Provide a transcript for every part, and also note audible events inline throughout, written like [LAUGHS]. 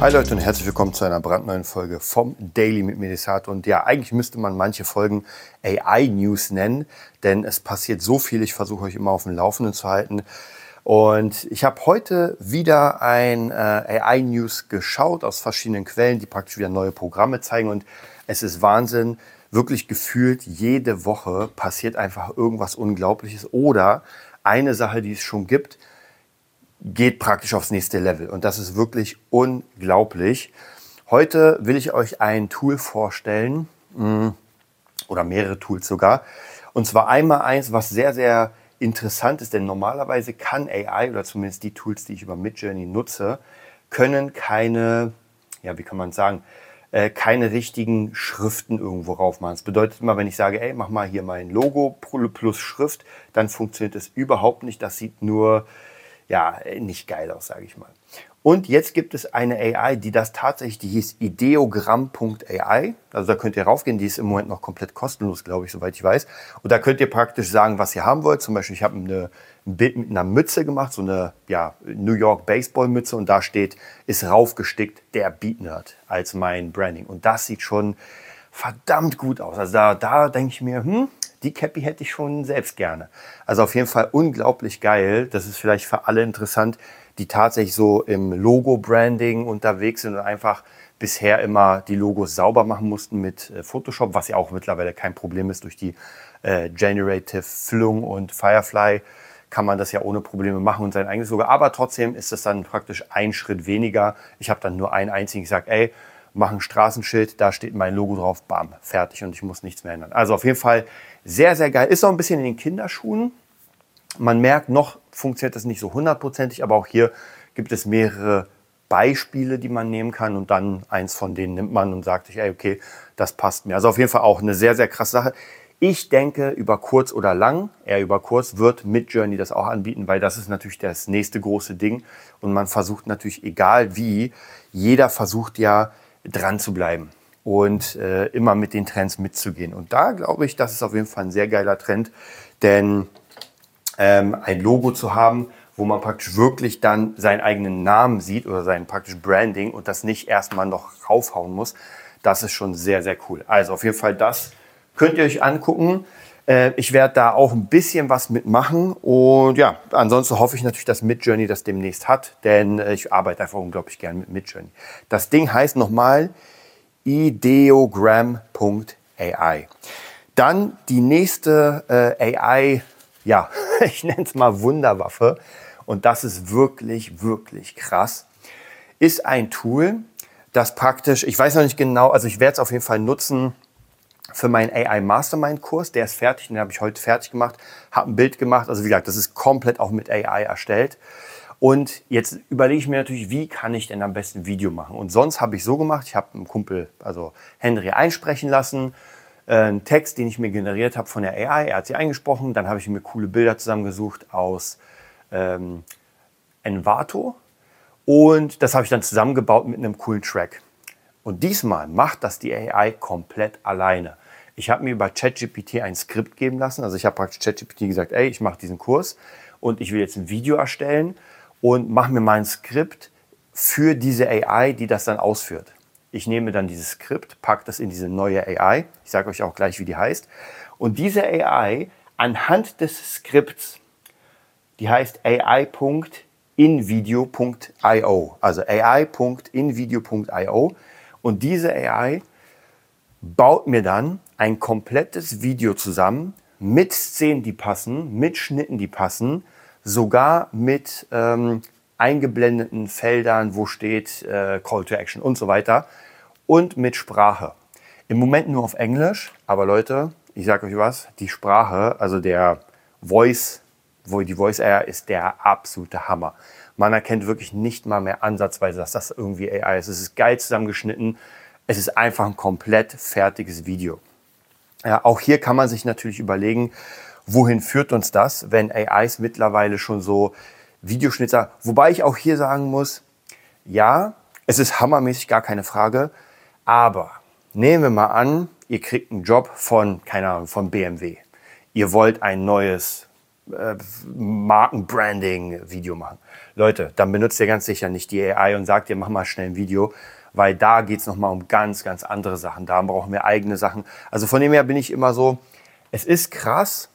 Hi Leute und herzlich willkommen zu einer brandneuen Folge vom Daily mit Medisat. Und ja, eigentlich müsste man manche Folgen AI News nennen, denn es passiert so viel. Ich versuche euch immer auf dem Laufenden zu halten. Und ich habe heute wieder ein äh, AI News geschaut aus verschiedenen Quellen, die praktisch wieder neue Programme zeigen. Und es ist Wahnsinn, wirklich gefühlt jede Woche passiert einfach irgendwas Unglaubliches oder eine Sache, die es schon gibt geht praktisch aufs nächste Level. Und das ist wirklich unglaublich. Heute will ich euch ein Tool vorstellen, mm, oder mehrere Tools sogar. Und zwar einmal eins, was sehr, sehr interessant ist, denn normalerweise kann AI, oder zumindest die Tools, die ich über Midjourney nutze, können keine, ja, wie kann man sagen, äh, keine richtigen Schriften irgendwo rauf machen. Das bedeutet immer, wenn ich sage, ey, mach mal hier mein Logo plus Schrift, dann funktioniert es überhaupt nicht. Das sieht nur ja, nicht geil aus, sage ich mal. Und jetzt gibt es eine AI, die das tatsächlich, die hieß ideogramm.ai. Also da könnt ihr raufgehen, die ist im Moment noch komplett kostenlos, glaube ich, soweit ich weiß. Und da könnt ihr praktisch sagen, was ihr haben wollt. Zum Beispiel, ich habe eine, ein Bild mit einer Mütze gemacht, so eine ja, New York Baseball Mütze und da steht, ist raufgestickt der Beat Nerd als mein Branding. Und das sieht schon verdammt gut aus. Also da, da denke ich mir, hm, die Cappy hätte ich schon selbst gerne. Also auf jeden Fall unglaublich geil. Das ist vielleicht für alle interessant, die tatsächlich so im Logo-Branding unterwegs sind und einfach bisher immer die Logos sauber machen mussten mit äh, Photoshop, was ja auch mittlerweile kein Problem ist durch die äh, Generative Flung und Firefly kann man das ja ohne Probleme machen und sein eigenes Logo. Aber trotzdem ist das dann praktisch ein Schritt weniger. Ich habe dann nur einen einzigen gesagt, ey, mach ein Straßenschild, da steht mein Logo drauf, bam, fertig und ich muss nichts mehr ändern. Also auf jeden Fall sehr, sehr geil. Ist noch ein bisschen in den Kinderschuhen. Man merkt, noch funktioniert das nicht so hundertprozentig, aber auch hier gibt es mehrere Beispiele, die man nehmen kann und dann eins von denen nimmt man und sagt sich, ey, okay, das passt mir. Also auf jeden Fall auch eine sehr, sehr krasse Sache. Ich denke, über kurz oder lang, eher über kurz, wird Midjourney das auch anbieten, weil das ist natürlich das nächste große Ding. Und man versucht natürlich, egal wie, jeder versucht ja dran zu bleiben und äh, immer mit den Trends mitzugehen. Und da glaube ich, das ist auf jeden Fall ein sehr geiler Trend, denn ähm, ein Logo zu haben, wo man praktisch wirklich dann seinen eigenen Namen sieht oder sein praktisch Branding und das nicht erstmal noch raufhauen muss, das ist schon sehr, sehr cool. Also auf jeden Fall das könnt ihr euch angucken. Äh, ich werde da auch ein bisschen was mitmachen und ja, ansonsten hoffe ich natürlich, dass Midjourney das demnächst hat, denn äh, ich arbeite einfach unglaublich gern mit Midjourney. Das Ding heißt nochmal ideogram.ai. Dann die nächste äh, AI, ja, [LAUGHS] ich nenne es mal Wunderwaffe, und das ist wirklich, wirklich krass, ist ein Tool, das praktisch, ich weiß noch nicht genau, also ich werde es auf jeden Fall nutzen für meinen AI Mastermind Kurs. Der ist fertig, den habe ich heute fertig gemacht, habe ein Bild gemacht. Also wie gesagt, das ist komplett auch mit AI erstellt. Und jetzt überlege ich mir natürlich, wie kann ich denn am besten ein Video machen? Und sonst habe ich so gemacht, ich habe einen Kumpel, also Henry, einsprechen lassen, äh, einen Text, den ich mir generiert habe von der AI, er hat sie eingesprochen, dann habe ich mir coole Bilder zusammengesucht aus ähm, Envato und das habe ich dann zusammengebaut mit einem coolen Track. Und diesmal macht das die AI komplett alleine. Ich habe mir über ChatGPT ein Skript geben lassen. Also ich habe praktisch ChatGPT gesagt, ey, ich mache diesen Kurs und ich will jetzt ein Video erstellen und mache mir mein Skript für diese AI, die das dann ausführt. Ich nehme dann dieses Skript, packe das in diese neue AI. Ich sage euch auch gleich, wie die heißt. Und diese AI anhand des Skripts, die heißt AI.invideo.io, also AI.invideo.io. Und diese AI baut mir dann ein komplettes Video zusammen mit Szenen, die passen, mit Schnitten, die passen, sogar mit ähm, eingeblendeten Feldern, wo steht äh, Call to Action und so weiter und mit Sprache. Im Moment nur auf Englisch, aber Leute, ich sage euch was, die Sprache, also der Voice, wo die Voice AI ist der absolute Hammer. Man erkennt wirklich nicht mal mehr ansatzweise, dass das irgendwie AI ist. Es ist geil zusammengeschnitten. Es ist einfach ein komplett fertiges Video. Ja, auch hier kann man sich natürlich überlegen, wohin führt uns das, wenn AIs mittlerweile schon so Videoschnitter, wobei ich auch hier sagen muss, ja, es ist hammermäßig, gar keine Frage, aber nehmen wir mal an, ihr kriegt einen Job von, keine Ahnung, von BMW. Ihr wollt ein neues äh, Markenbranding-Video machen. Leute, dann benutzt ihr ganz sicher nicht die AI und sagt ihr, mach mal schnell ein Video, weil da geht es nochmal um ganz, ganz andere Sachen. Da brauchen wir eigene Sachen. Also von dem her bin ich immer so, es ist krass,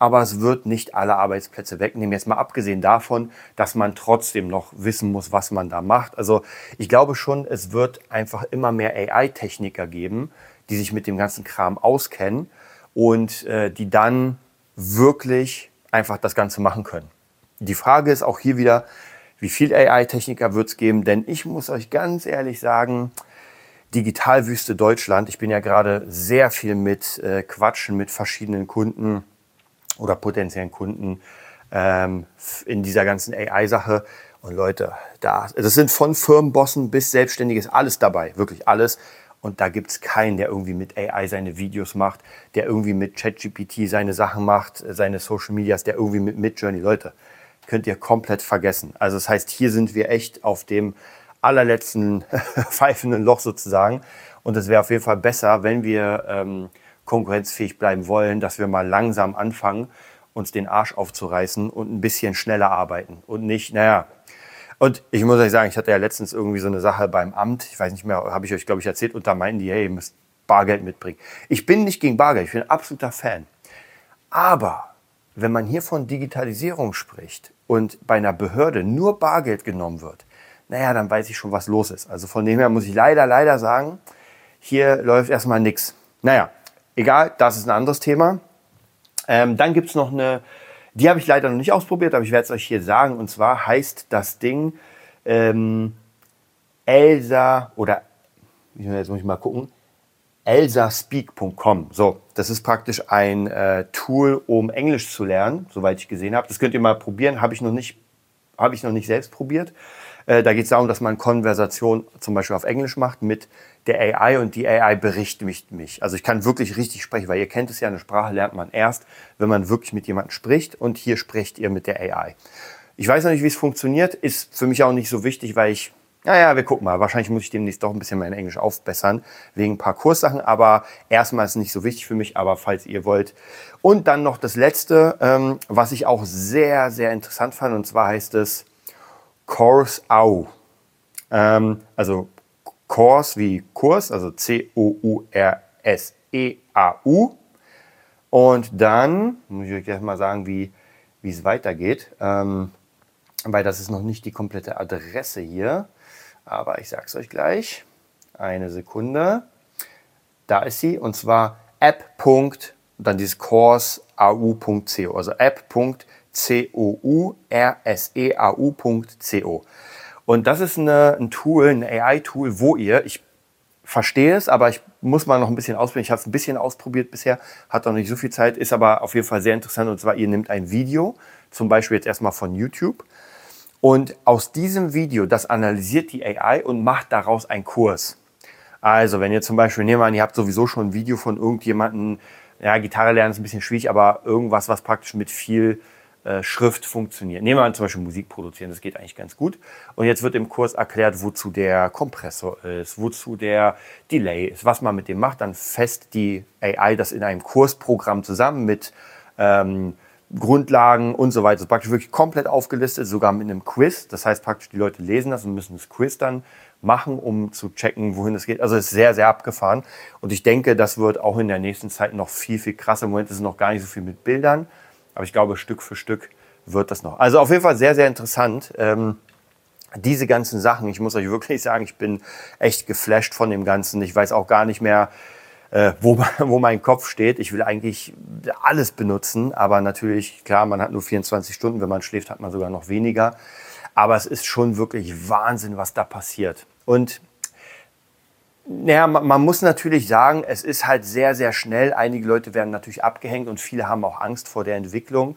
aber es wird nicht alle Arbeitsplätze wegnehmen. Jetzt mal abgesehen davon, dass man trotzdem noch wissen muss, was man da macht. Also ich glaube schon, es wird einfach immer mehr AI-Techniker geben, die sich mit dem ganzen Kram auskennen und äh, die dann wirklich einfach das Ganze machen können. Die Frage ist auch hier wieder, wie viel AI-Techniker wird es geben? Denn ich muss euch ganz ehrlich sagen, Digitalwüste Deutschland, ich bin ja gerade sehr viel mit äh, Quatschen mit verschiedenen Kunden oder potenziellen Kunden ähm, in dieser ganzen AI-Sache. Und Leute, da, das sind von Firmenbossen bis Selbstständiges alles dabei, wirklich alles. Und da gibt es keinen, der irgendwie mit AI seine Videos macht, der irgendwie mit ChatGPT seine Sachen macht, seine Social Medias, der irgendwie mit Midjourney. Leute, könnt ihr komplett vergessen. Also das heißt, hier sind wir echt auf dem allerletzten [LAUGHS] pfeifenden Loch sozusagen. Und es wäre auf jeden Fall besser, wenn wir ähm, konkurrenzfähig bleiben wollen, dass wir mal langsam anfangen, uns den Arsch aufzureißen und ein bisschen schneller arbeiten und nicht, naja. Und ich muss euch sagen, ich hatte ja letztens irgendwie so eine Sache beim Amt, ich weiß nicht mehr, habe ich euch, glaube ich, erzählt, und da meinten die, hey, ihr müsst Bargeld mitbringen. Ich bin nicht gegen Bargeld, ich bin ein absoluter Fan. Aber wenn man hier von Digitalisierung spricht und bei einer Behörde nur Bargeld genommen wird, naja, dann weiß ich schon, was los ist. Also von dem her muss ich leider, leider sagen, hier läuft erstmal nichts. Naja, Egal, das ist ein anderes Thema. Ähm, dann gibt es noch eine, die habe ich leider noch nicht ausprobiert, aber ich werde es euch hier sagen. Und zwar heißt das Ding ähm, Elsa oder, jetzt muss ich mal gucken, elsaspeak.com. So, das ist praktisch ein äh, Tool, um Englisch zu lernen, soweit ich gesehen habe. Das könnt ihr mal probieren, habe ich noch nicht, habe ich noch nicht selbst probiert. Äh, da geht es darum, dass man Konversation zum Beispiel auf Englisch macht mit der AI und die AI berichtigt mich. Also ich kann wirklich richtig sprechen, weil ihr kennt es ja, eine Sprache lernt man erst, wenn man wirklich mit jemandem spricht und hier sprecht ihr mit der AI. Ich weiß noch nicht, wie es funktioniert, ist für mich auch nicht so wichtig, weil ich, naja, wir gucken mal, wahrscheinlich muss ich demnächst doch ein bisschen mein Englisch aufbessern, wegen ein paar Kurssachen, aber erstmal ist es nicht so wichtig für mich, aber falls ihr wollt. Und dann noch das Letzte, ähm, was ich auch sehr, sehr interessant fand, und zwar heißt es Course Au. Ähm, also Kurs wie Kurs, also C-O-U-R-S-E-A-U. Und dann muss ich euch gleich mal sagen, wie, es weitergeht, ähm, weil das ist noch nicht die komplette Adresse hier. Aber ich sage es euch gleich. Eine Sekunde. Da ist sie und zwar app. dann dieses Course also app.courseau.co. Und das ist eine, ein Tool, ein AI-Tool, wo ihr, ich verstehe es, aber ich muss mal noch ein bisschen ausprobieren. Ich habe es ein bisschen ausprobiert bisher, hat noch nicht so viel Zeit, ist aber auf jeden Fall sehr interessant. Und zwar, ihr nehmt ein Video, zum Beispiel jetzt erstmal von YouTube. Und aus diesem Video, das analysiert die AI und macht daraus einen Kurs. Also, wenn ihr zum Beispiel, nehmen wir an, ihr habt sowieso schon ein Video von irgendjemandem, ja, Gitarre lernen ist ein bisschen schwierig, aber irgendwas, was praktisch mit viel äh, Schrift funktioniert. Nehmen wir an, zum Beispiel Musik produzieren, das geht eigentlich ganz gut. Und jetzt wird im Kurs erklärt, wozu der Kompressor ist, wozu der Delay ist, was man mit dem macht. Dann fest die AI das in einem Kursprogramm zusammen mit ähm, Grundlagen und so weiter. Das ist praktisch wirklich komplett aufgelistet, sogar mit einem Quiz. Das heißt praktisch, die Leute lesen das und müssen das Quiz dann machen, um zu checken, wohin es geht. Also es ist sehr, sehr abgefahren. Und ich denke, das wird auch in der nächsten Zeit noch viel, viel krasser. Im Moment ist es noch gar nicht so viel mit Bildern. Aber ich glaube, Stück für Stück wird das noch. Also auf jeden Fall sehr, sehr interessant. Ähm, diese ganzen Sachen, ich muss euch wirklich sagen, ich bin echt geflasht von dem Ganzen. Ich weiß auch gar nicht mehr, äh, wo, [LAUGHS] wo mein Kopf steht. Ich will eigentlich alles benutzen, aber natürlich, klar, man hat nur 24 Stunden. Wenn man schläft, hat man sogar noch weniger. Aber es ist schon wirklich Wahnsinn, was da passiert. Und naja, man muss natürlich sagen, es ist halt sehr, sehr schnell. Einige Leute werden natürlich abgehängt und viele haben auch Angst vor der Entwicklung.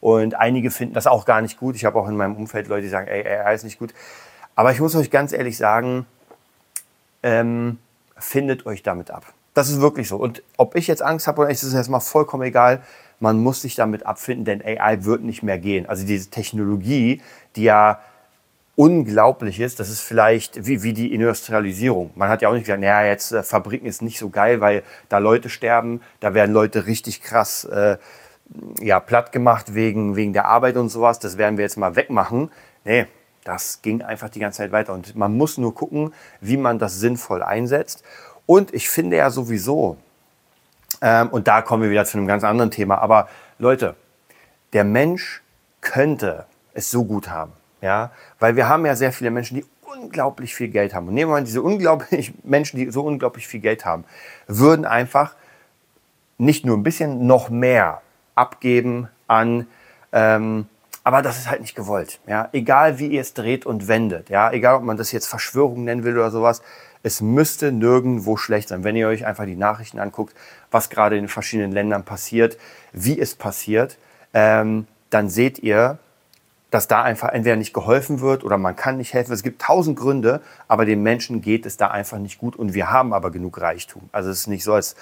Und einige finden das auch gar nicht gut. Ich habe auch in meinem Umfeld Leute, die sagen, ey, AI ist nicht gut. Aber ich muss euch ganz ehrlich sagen, ähm, findet euch damit ab. Das ist wirklich so. Und ob ich jetzt Angst habe oder nicht, ist erstmal vollkommen egal. Man muss sich damit abfinden, denn AI wird nicht mehr gehen. Also diese Technologie, die ja unglaublich ist, das ist vielleicht wie, wie die Industrialisierung. Man hat ja auch nicht gesagt, naja, jetzt äh, Fabriken ist nicht so geil, weil da Leute sterben, da werden Leute richtig krass äh, ja, platt gemacht wegen, wegen der Arbeit und sowas. Das werden wir jetzt mal wegmachen. Nee, das ging einfach die ganze Zeit weiter. Und man muss nur gucken, wie man das sinnvoll einsetzt. Und ich finde ja sowieso, ähm, und da kommen wir wieder zu einem ganz anderen Thema, aber Leute, der Mensch könnte es so gut haben, ja, weil wir haben ja sehr viele Menschen, die unglaublich viel Geld haben. Und nehmen wir mal diese unglaublich [LAUGHS] Menschen, die so unglaublich viel Geld haben, würden einfach nicht nur ein bisschen, noch mehr abgeben an, ähm, aber das ist halt nicht gewollt. Ja? Egal wie ihr es dreht und wendet, ja? egal ob man das jetzt Verschwörung nennen will oder sowas, es müsste nirgendwo schlecht sein. Wenn ihr euch einfach die Nachrichten anguckt, was gerade in verschiedenen Ländern passiert, wie es passiert, ähm, dann seht ihr, dass da einfach entweder nicht geholfen wird oder man kann nicht helfen. Es gibt tausend Gründe, aber den Menschen geht es da einfach nicht gut und wir haben aber genug Reichtum. Also es ist nicht so, als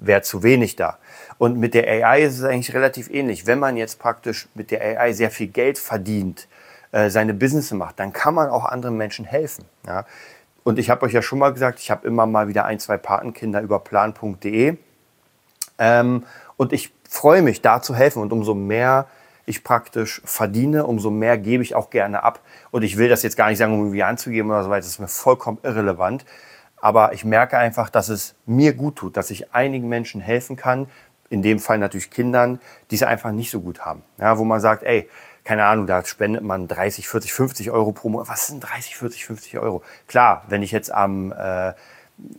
wäre zu wenig da. Und mit der AI ist es eigentlich relativ ähnlich. Wenn man jetzt praktisch mit der AI sehr viel Geld verdient, äh, seine Business macht, dann kann man auch anderen Menschen helfen. Ja? Und ich habe euch ja schon mal gesagt, ich habe immer mal wieder ein, zwei Patenkinder über plan.de. Ähm, und ich freue mich, da zu helfen. Und umso mehr ich praktisch verdiene, umso mehr gebe ich auch gerne ab. Und ich will das jetzt gar nicht sagen, um irgendwie anzugeben oder so weiter. Das ist mir vollkommen irrelevant. Aber ich merke einfach, dass es mir gut tut, dass ich einigen Menschen helfen kann. In dem Fall natürlich Kindern, die es einfach nicht so gut haben. Ja, wo man sagt, ey, keine Ahnung, da spendet man 30, 40, 50 Euro pro Monat. Was sind 30, 40, 50 Euro? Klar, wenn ich jetzt am, äh,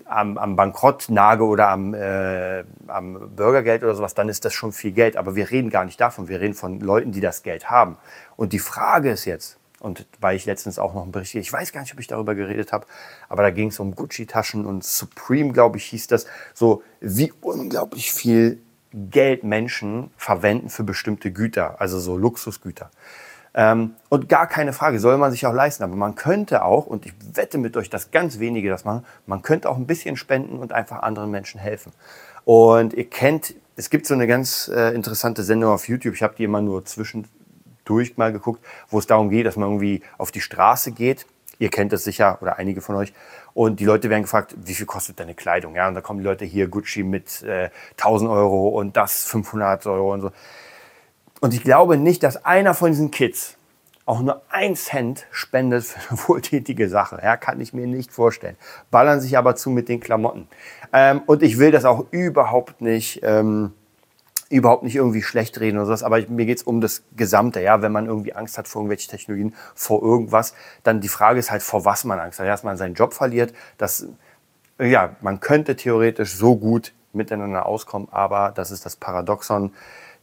am, am Bankrott nage oder am, äh, am Bürgergeld oder sowas, dann ist das schon viel Geld. Aber wir reden gar nicht davon. Wir reden von Leuten, die das Geld haben. Und die Frage ist jetzt, und weil ich letztens auch noch einen Bericht, ich weiß gar nicht, ob ich darüber geredet habe, aber da ging es um Gucci-Taschen und Supreme, glaube ich, hieß das. So, wie unglaublich viel Geld Menschen verwenden für bestimmte Güter, also so Luxusgüter. Ähm, und gar keine Frage, soll man sich auch leisten. Aber man könnte auch, und ich wette mit euch, dass ganz wenige das machen, man könnte auch ein bisschen spenden und einfach anderen Menschen helfen. Und ihr kennt, es gibt so eine ganz äh, interessante Sendung auf YouTube, ich habe die immer nur zwischendurch mal geguckt, wo es darum geht, dass man irgendwie auf die Straße geht. Ihr kennt das sicher oder einige von euch. Und die Leute werden gefragt, wie viel kostet deine Kleidung? Ja, und da kommen die Leute hier Gucci mit äh, 1000 Euro und das 500 Euro und so. Und ich glaube nicht, dass einer von diesen Kids auch nur ein Cent spendet für eine [LAUGHS] wohltätige Sache. Ja, kann ich mir nicht vorstellen. Ballern sich aber zu mit den Klamotten. Ähm, und ich will das auch überhaupt nicht ähm, überhaupt nicht irgendwie schlecht reden oder sowas, aber mir geht es um das Gesamte. Ja, wenn man irgendwie Angst hat vor irgendwelchen Technologien, vor irgendwas, dann die Frage ist halt, vor was man Angst hat. Dass man seinen Job verliert, dass, ja, man könnte theoretisch so gut miteinander auskommen, aber das ist das Paradoxon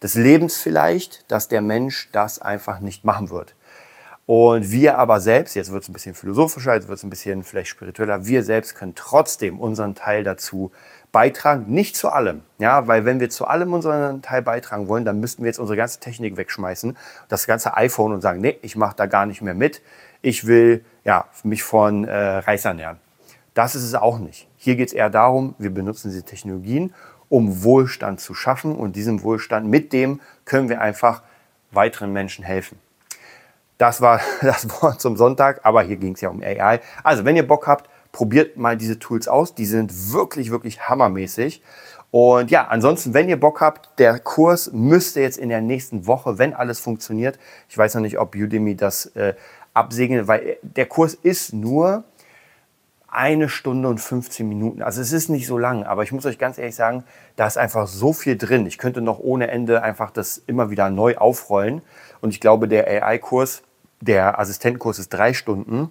des Lebens vielleicht, dass der Mensch das einfach nicht machen wird. Und wir aber selbst, jetzt wird es ein bisschen philosophischer, jetzt wird es ein bisschen vielleicht spiritueller, wir selbst können trotzdem unseren Teil dazu beitragen, nicht zu allem. Ja, weil wenn wir zu allem unseren Teil beitragen wollen, dann müssten wir jetzt unsere ganze Technik wegschmeißen, das ganze iPhone und sagen, nee, ich mache da gar nicht mehr mit. Ich will ja, mich von äh, Reis ernähren. Das ist es auch nicht. Hier geht es eher darum, wir benutzen diese Technologien, um Wohlstand zu schaffen und diesem Wohlstand, mit dem können wir einfach weiteren Menschen helfen. Das war [LAUGHS] das Wort zum Sonntag, aber hier ging es ja um AI. Also, wenn ihr Bock habt, probiert mal diese Tools aus. Die sind wirklich, wirklich hammermäßig. Und ja, ansonsten, wenn ihr Bock habt, der Kurs müsste jetzt in der nächsten Woche, wenn alles funktioniert, ich weiß noch nicht, ob Udemy das äh, absegnet, weil der Kurs ist nur eine Stunde und 15 Minuten. Also es ist nicht so lang, aber ich muss euch ganz ehrlich sagen, da ist einfach so viel drin. Ich könnte noch ohne Ende einfach das immer wieder neu aufrollen. Und ich glaube, der AI-Kurs, der Assistentenkurs ist drei Stunden.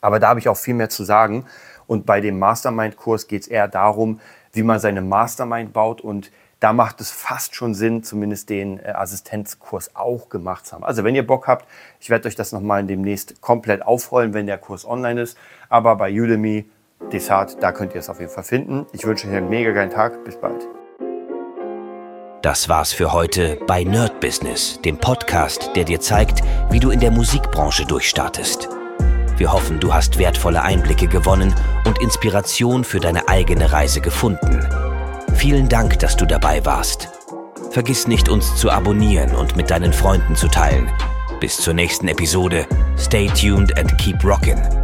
Aber da habe ich auch viel mehr zu sagen. Und bei dem Mastermind-Kurs geht es eher darum, wie man seine Mastermind baut. Und da macht es fast schon Sinn, zumindest den äh, Assistenzkurs auch gemacht zu haben. Also wenn ihr Bock habt, ich werde euch das nochmal demnächst komplett aufrollen, wenn der Kurs online ist. Aber bei Udemy, Desart, da könnt ihr es auf jeden Fall finden. Ich wünsche euch einen mega geilen Tag. Bis bald. Das war's für heute bei Nerd Business, dem Podcast, der dir zeigt, wie du in der Musikbranche durchstartest. Wir hoffen, du hast wertvolle Einblicke gewonnen und Inspiration für deine eigene Reise gefunden. Vielen Dank, dass du dabei warst. Vergiss nicht, uns zu abonnieren und mit deinen Freunden zu teilen. Bis zur nächsten Episode. Stay tuned and keep rockin'.